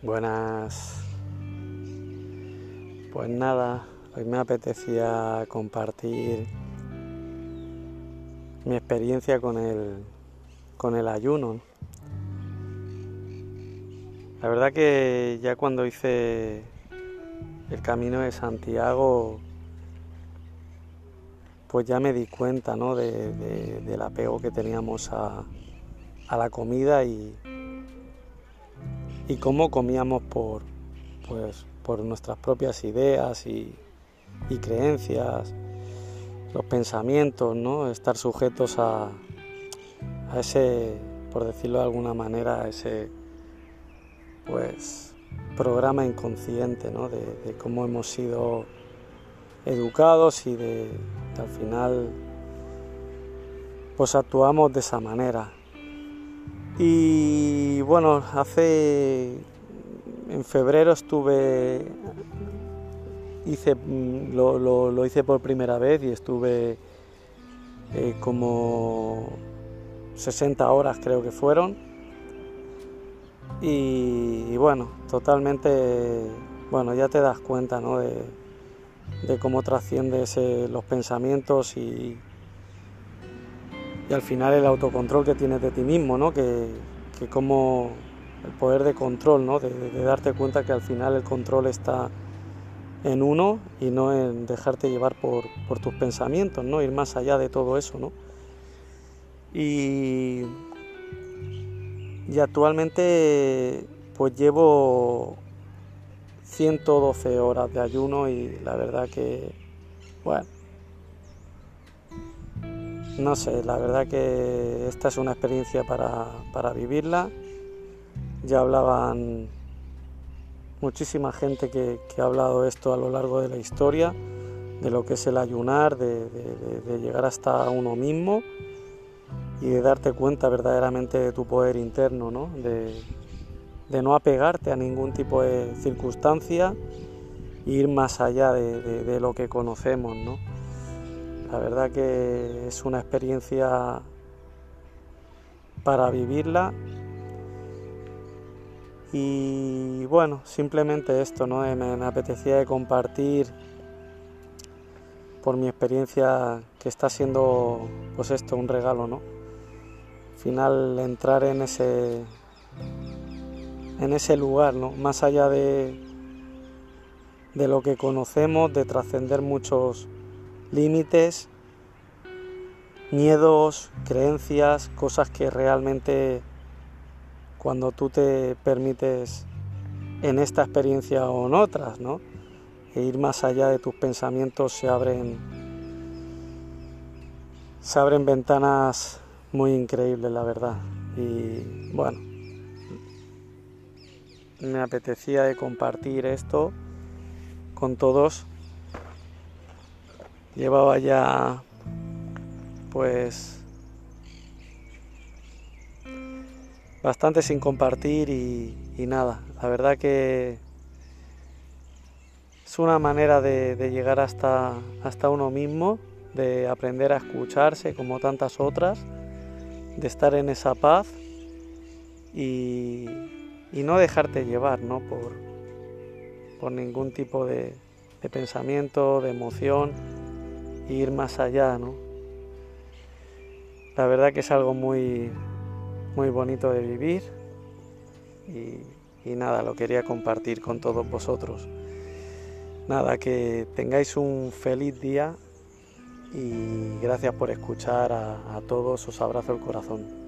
Buenas. Pues nada, hoy me apetecía compartir mi experiencia con el, con el ayuno. La verdad que ya cuando hice el camino de Santiago, pues ya me di cuenta ¿no? del apego que teníamos a, a la comida y, y cómo comíamos por, pues, por nuestras propias ideas y, creencias, los pensamientos, ¿no? estar sujetos a, ese, por decirlo de alguna manera, a ese pues programa inconsciente ¿no? de, cómo hemos sido educados y de que al final pues actuamos de esa manera. Y bueno, hace en febrero estuve hice lo, hice por primera vez y estuve eh, como 60 horas creo que fueron y, bueno totalmente bueno ya te das cuenta ¿no? de, de cómo trasciendes los pensamientos y, y al final el autocontrol que tienes de ti mismo, ¿no? Que, como el poder de control, ¿no? De, darte cuenta que al final el control está en uno y no en dejarte llevar por, tus pensamientos, ¿no? Ir más allá de todo eso, ¿no? Y, y actualmente pues llevo 112 horas de ayuno y la verdad que, bueno, no sé, la verdad que esta es una experiencia para, vivirla. Ya hablaban muchísima gente que, ha hablado esto a lo largo de la historia, de lo que es el ayunar, de, llegar hasta uno mismo y de darte cuenta verdaderamente de tu poder interno, ¿no? De, de no apegarte a ningún tipo de circunstancia e ir más allá de, lo que conocemos, ¿no? La verdad que es una experiencia para vivirla. Y bueno, simplemente esto, ¿no? Me, apetecía compartir por mi experiencia que está siendo pues esto un regalo, ¿no? Al final entrar en ese en ese lugar, ¿no? Más allá de de lo que conocemos, de trascender muchos límites, miedos, creencias, cosas que realmente cuando tú te permites en esta experiencia o en otras, ¿no? E ir más allá de tus pensamientos se abren se abren ventanas muy increíbles, la verdad. Y bueno, me apetecía de compartir esto con todos llevaba ya pues bastante sin compartir y, nada, la verdad que es una manera de, llegar hasta, hasta uno mismo, de aprender a escucharse como tantas otras, de estar en esa paz y, no dejarte llevar ¿no? Por, por ningún tipo de, de pensamiento, de emoción ir más allá, ¿no? La verdad que es algo muy, muy bonito de vivir y, y nada, lo quería compartir con todos vosotros. Nada, que tengáis un feliz día y gracias por escuchar a, a todos, os abrazo el corazón.